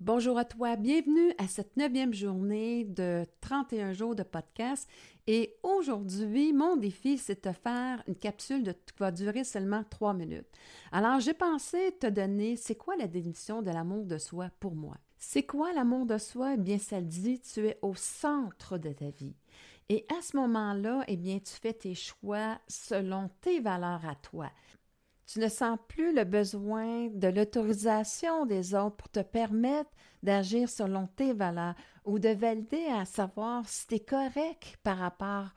Bonjour à toi, bienvenue à cette neuvième journée de 31 jours de podcast. Et aujourd'hui, mon défi, c'est de te faire une capsule de, qui va durer seulement trois minutes. Alors, j'ai pensé te donner, c'est quoi la définition de l'amour de soi pour moi? C'est quoi l'amour de soi? Eh bien, ça dit, tu es au centre de ta vie. Et à ce moment-là, eh bien, tu fais tes choix selon tes valeurs à toi. Tu ne sens plus le besoin de l'autorisation des autres pour te permettre d'agir selon tes valeurs ou de valider à savoir si tu es correct par rapport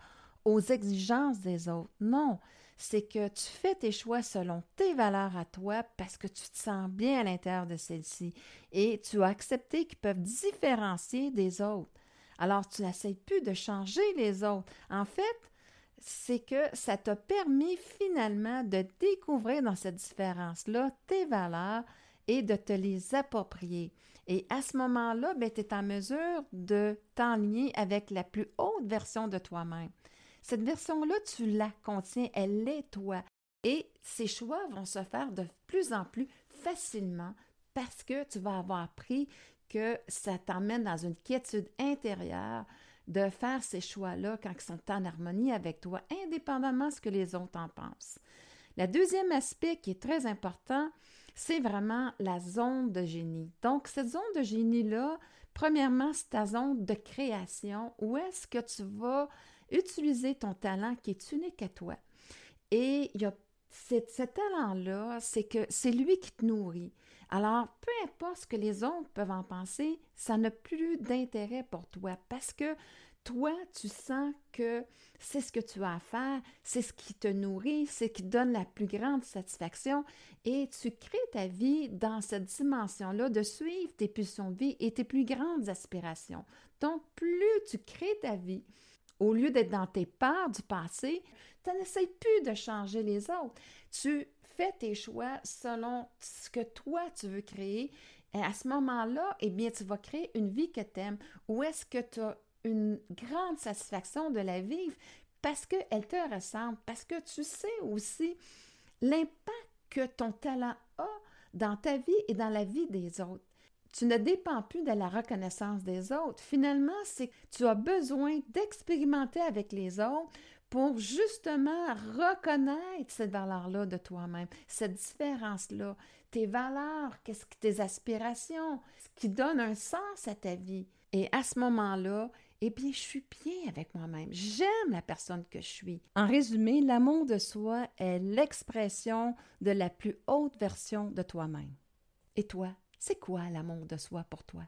aux exigences des autres. Non, c'est que tu fais tes choix selon tes valeurs à toi parce que tu te sens bien à l'intérieur de celles-ci et tu as accepté qu'ils peuvent différencier des autres. Alors, tu n'essayes plus de changer les autres. En fait, c'est que ça t'a permis finalement de découvrir dans cette différence-là tes valeurs et de te les approprier. Et à ce moment-là, ben, tu es en mesure de t'enligner avec la plus haute version de toi-même. Cette version-là, tu la contiens, elle est toi. Et ces choix vont se faire de plus en plus facilement parce que tu vas avoir appris que ça t'emmène dans une quiétude intérieure de faire ces choix-là quand ils sont en harmonie avec toi, indépendamment de ce que les autres en pensent. Le deuxième aspect qui est très important, c'est vraiment la zone de génie. Donc, cette zone de génie-là, premièrement, c'est ta zone de création où est-ce que tu vas utiliser ton talent qui est unique à toi? Et il y a ce talent-là, c'est que c'est lui qui te nourrit. Alors, peu importe ce que les autres peuvent en penser, ça n'a plus d'intérêt pour toi parce que toi, tu sens que c'est ce que tu as à faire, c'est ce qui te nourrit, c'est ce qui donne la plus grande satisfaction et tu crées ta vie dans cette dimension-là de suivre tes pulsions de vie et tes plus grandes aspirations. Donc, plus tu crées ta vie, au lieu d'être dans tes parts du passé, tu n'essayes plus de changer les autres. Tu fais tes choix selon ce que toi tu veux créer. Et à ce moment-là, eh bien, tu vas créer une vie que tu aimes. Où est-ce que tu as une grande satisfaction de la vivre parce qu'elle te ressemble, parce que tu sais aussi l'impact que ton talent a dans ta vie et dans la vie des autres. Tu ne dépends plus de la reconnaissance des autres. Finalement, c'est que tu as besoin d'expérimenter avec les autres pour justement reconnaître cette valeur-là de toi-même, cette différence-là, tes valeurs, qu'est-ce que tes aspirations, ce qui donne un sens à ta vie. Et à ce moment-là, eh bien, je suis bien avec moi-même. J'aime la personne que je suis. En résumé, l'amour de soi est l'expression de la plus haute version de toi-même. Et toi, c'est quoi l'amour de soi pour toi?